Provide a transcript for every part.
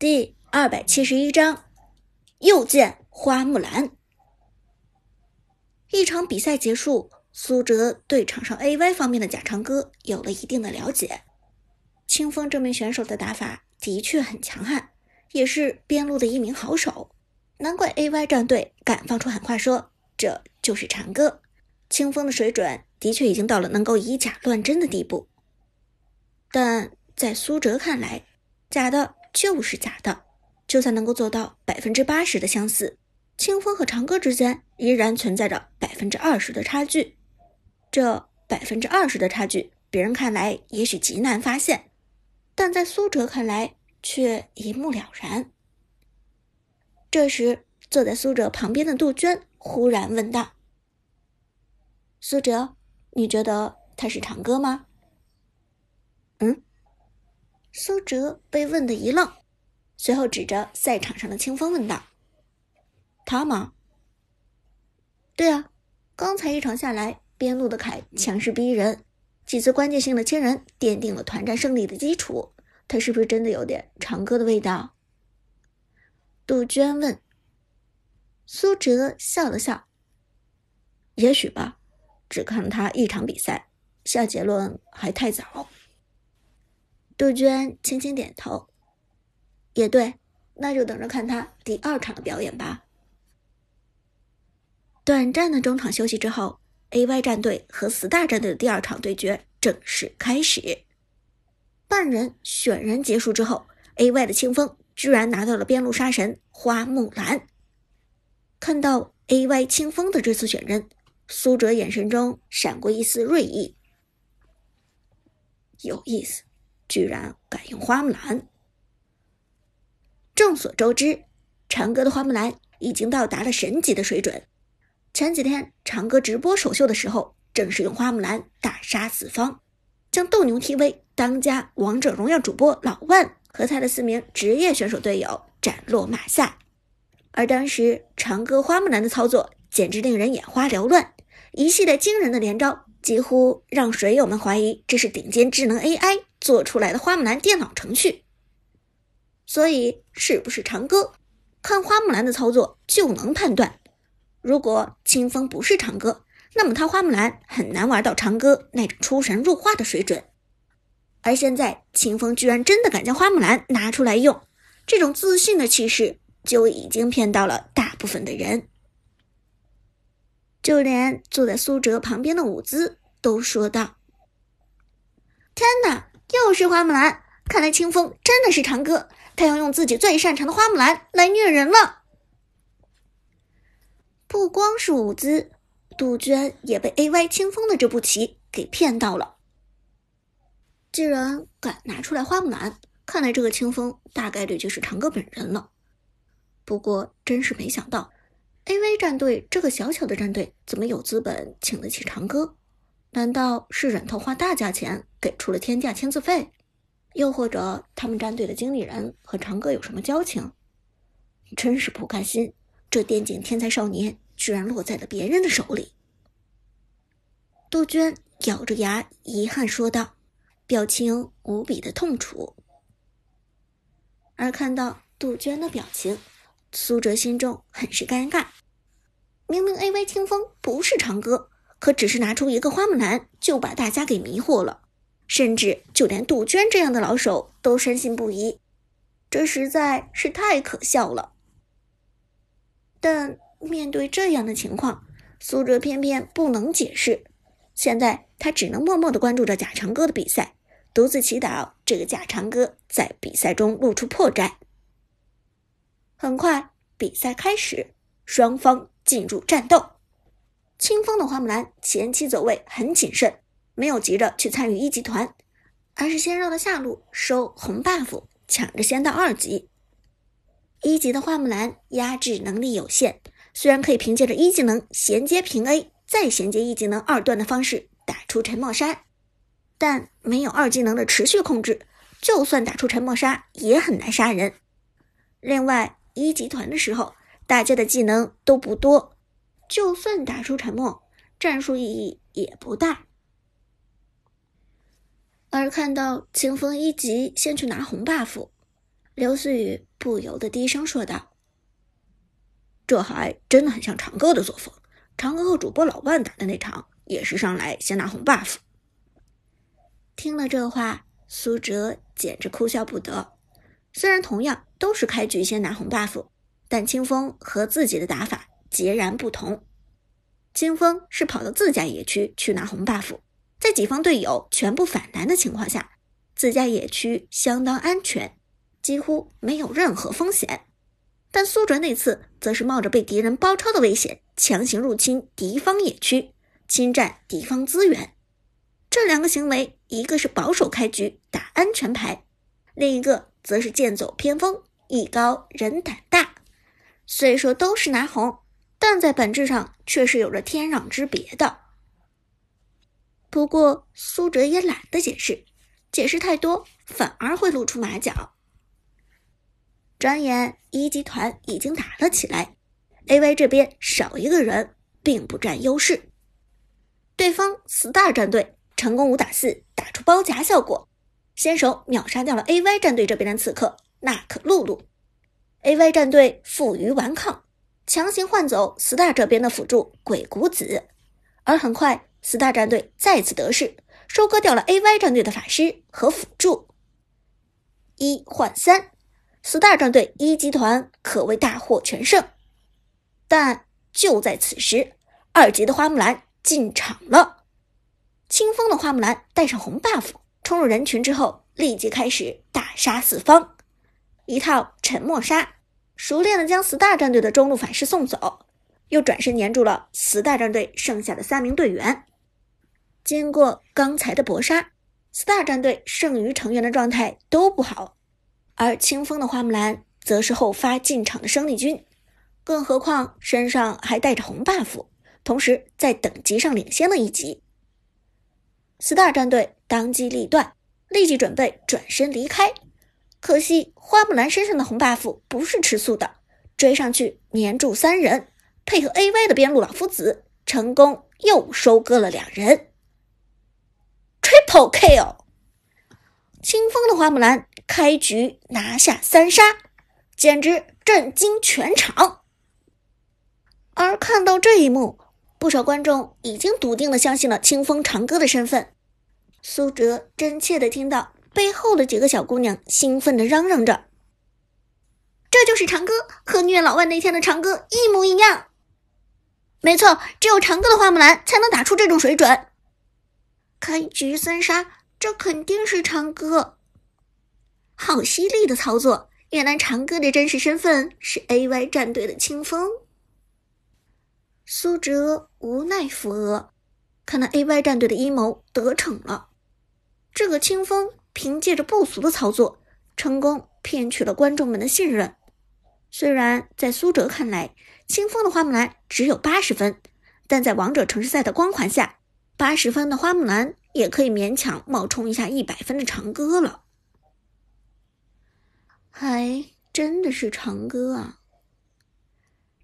第二百七十一章，又见花木兰。一场比赛结束，苏哲对场上 AY 方面的假长歌有了一定的了解。清风这名选手的打法的确很强悍，也是边路的一名好手，难怪 AY 战队敢放出狠话说这就是长歌。清风的水准的确已经到了能够以假乱真的地步，但在苏哲看来，假的。就是假的，就算能够做到百分之八十的相似，清风和长歌之间依然存在着百分之二十的差距。这百分之二十的差距，别人看来也许极难发现，但在苏哲看来却一目了然。这时，坐在苏哲旁边的杜鹃忽然问道：“苏哲，你觉得他是长歌吗？”嗯。苏哲被问的一愣，随后指着赛场上的清风问道：“他吗？”“对啊，刚才一场下来，边路的凯强势逼人，几次关键性的亲人奠定了团战胜利的基础。他是不是真的有点长歌的味道？”杜鹃问。苏哲笑了笑：“也许吧，只看了他一场比赛，下结论还太早。”杜鹃轻轻点头，也对，那就等着看他第二场的表演吧。短暂的中场休息之后，AY 战队和 Star 战队的第二场对决正式开始。半人选人结束之后，AY 的清风居然拿到了边路杀神花木兰。看到 AY 清风的这次选人，苏哲眼神中闪过一丝锐意，有意思。居然敢用花木兰！众所周知，长歌的花木兰已经到达了神级的水准。前几天长歌直播首秀的时候，正是用花木兰大杀四方，将斗牛 TV 当家王者荣耀主播老万和他的四名职业选手队友斩落马下。而当时长歌花木兰的操作简直令人眼花缭乱，一系列惊人的连招，几乎让水友们怀疑这是顶尖智能 AI。做出来的花木兰电脑程序，所以是不是长歌，看花木兰的操作就能判断。如果清风不是长歌，那么他花木兰很难玩到长歌那种出神入化的水准。而现在清风居然真的敢将花木兰拿出来用，这种自信的气势就已经骗到了大部分的人。就连坐在苏哲旁边的舞姿都说道：“天哪！”又是花木兰，看来清风真的是长歌，他要用自己最擅长的花木兰来虐人了。不光是舞姿，杜鹃也被 A Y 清风的这步棋给骗到了。既然敢拿出来花木兰，看来这个清风大概率就是长歌本人了。不过真是没想到，A V 战队这个小小的战队怎么有资本请得起长歌？难道是忍头花大价钱给出了天价签字费，又或者他们战队的经理人和长歌有什么交情？真是不甘心，这电竞天才少年居然落在了别人的手里。杜鹃咬着牙，遗憾说道，表情无比的痛楚。而看到杜鹃的表情，苏哲心中很是尴尬。明明 A V 清风不是长歌。可只是拿出一个花木兰，就把大家给迷惑了，甚至就连杜鹃这样的老手都深信不疑，这实在是太可笑了。但面对这样的情况，苏哲偏偏不能解释，现在他只能默默的关注着假长歌的比赛，独自祈祷这个假长歌在比赛中露出破绽。很快，比赛开始，双方进入战斗。清风的花木兰前期走位很谨慎，没有急着去参与一级团，而是先绕到下路收红 buff，抢着先到二级。一级的花木兰压制能力有限，虽然可以凭借着一技能衔接平 A，再衔接一技能二段的方式打出沉默杀，但没有二技能的持续控制，就算打出沉默杀也很难杀人。另外，一级团的时候，大家的技能都不多。就算打出沉默，战术意义也不大。而看到清风一级先去拿红 buff，刘思雨不由得低声说道：“这还真的很像长歌的作风。长歌和主播老万打的那场，也是上来先拿红 buff。”听了这话，苏哲简直哭笑不得。虽然同样都是开局先拿红 buff，但清风和自己的打法截然不同。清风是跑到自家野区去拿红 buff，在己方队友全部反蓝的情况下，自家野区相当安全，几乎没有任何风险。但苏哲那次则是冒着被敌人包抄的危险，强行入侵敌方野区，侵占敌方资源。这两个行为，一个是保守开局打安全牌，另一个则是剑走偏锋，艺高人胆大。虽说都是拿红。但在本质上却是有着天壤之别的。不过苏哲也懒得解释，解释太多反而会露出马脚。转眼一集团已经打了起来，AY 这边少一个人并不占优势。对方 Star 战队成功五打四打出包夹效果，先手秒杀掉了 AY 战队这边的刺客纳克露露。AY 战队负隅顽抗。强行换走 star 这边的辅助鬼谷子，而很快 star 战队再次得势，收割掉了 ay 战队的法师和辅助。一换三，star 战队一集团可谓大获全胜。但就在此时，二级的花木兰进场了。清风的花木兰带上红 buff，冲入人群之后，立即开始大杀四方，一套沉默杀。熟练的将 Star 战队的中路法师送走，又转身黏住了 Star 战队剩下的三名队员。经过刚才的搏杀，Star 战队剩余成员的状态都不好，而清风的花木兰则是后发进场的生力军，更何况身上还带着红 buff，同时在等级上领先了一级。Star 战队当机立断，立即准备转身离开。可惜花木兰身上的红 buff 不是吃素的，追上去黏住三人，配合 AY 的边路老夫子，成功又收割了两人。Triple kill！清风的花木兰开局拿下三杀，简直震惊全场。而看到这一幕，不少观众已经笃定的相信了清风长歌的身份。苏哲真切的听到。背后的几个小姑娘兴奋的嚷嚷着：“这就是长歌，和虐老万那天的长歌一模一样。没错，只有长歌的花木兰才能打出这种水准。开局三杀，这肯定是长歌。好犀利的操作！原来长歌的真实身份是 AY 战队的清风。”苏哲无奈扶额，看来 AY 战队的阴谋得逞了。这个清风。凭借着不俗的操作，成功骗取了观众们的信任。虽然在苏哲看来，清风的花木兰只有八十分，但在王者城市赛的光环下，八十分的花木兰也可以勉强冒充一下一百分的长歌了。还真的是长歌啊！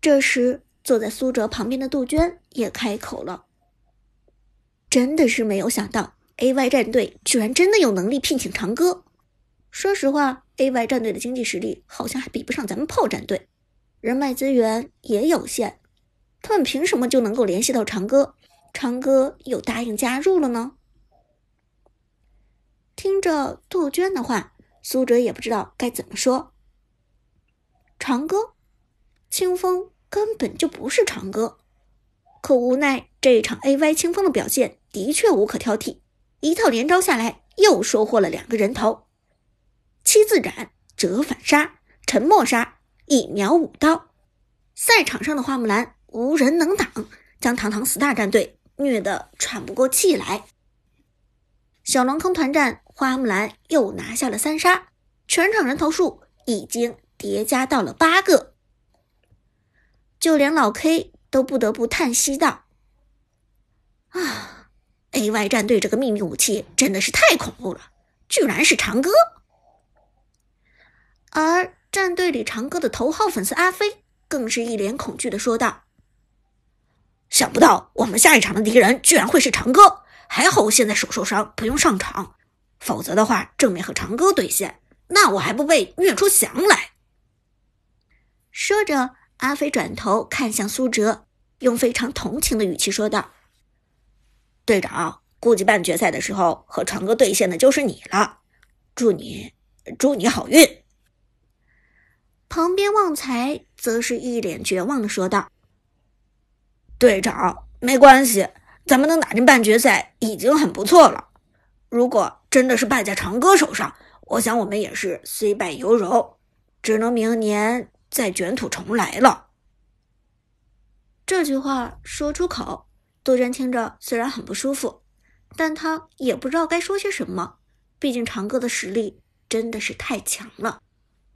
这时，坐在苏哲旁边的杜鹃也开口了：“真的是没有想到。” A.Y 战队居然真的有能力聘请长歌。说实话，A.Y 战队的经济实力好像还比不上咱们炮战队，人脉资源也有限。他们凭什么就能够联系到长歌？长歌又答应加入了呢？听着杜鹃的话，苏哲也不知道该怎么说。长歌，清风根本就不是长歌，可无奈这一场 A.Y 清风的表现的确无可挑剔。一套连招下来，又收获了两个人头，七字斩、折反杀、沉默杀，一秒五刀。赛场上的花木兰无人能挡，将堂堂 star 战队虐得喘不过气来。小龙坑团战，花木兰又拿下了三杀，全场人头数已经叠加到了八个，就连老 K 都不得不叹息道：“啊。” A.Y 战队这个秘密武器真的是太恐怖了，居然是长歌。而战队里长歌的头号粉丝阿飞更是一脸恐惧的说道：“想不到我们下一场的敌人居然会是长歌，还好我现在手受伤不用上场，否则的话正面和长歌对线，那我还不被虐出翔来。”说着，阿飞转头看向苏哲，用非常同情的语气说道：“队长，估计半决赛的时候和长哥对线的就是你了。祝你，祝你好运。”旁边旺财则是一脸绝望的说道：“队长，没关系，咱们能打进半决赛已经很不错了。如果真的是败在长哥手上，我想我们也是虽败犹荣，只能明年再卷土重来了。”这句话说出口，杜鹃听着虽然很不舒服，但他也不知道该说些什么。毕竟长歌的实力真的是太强了。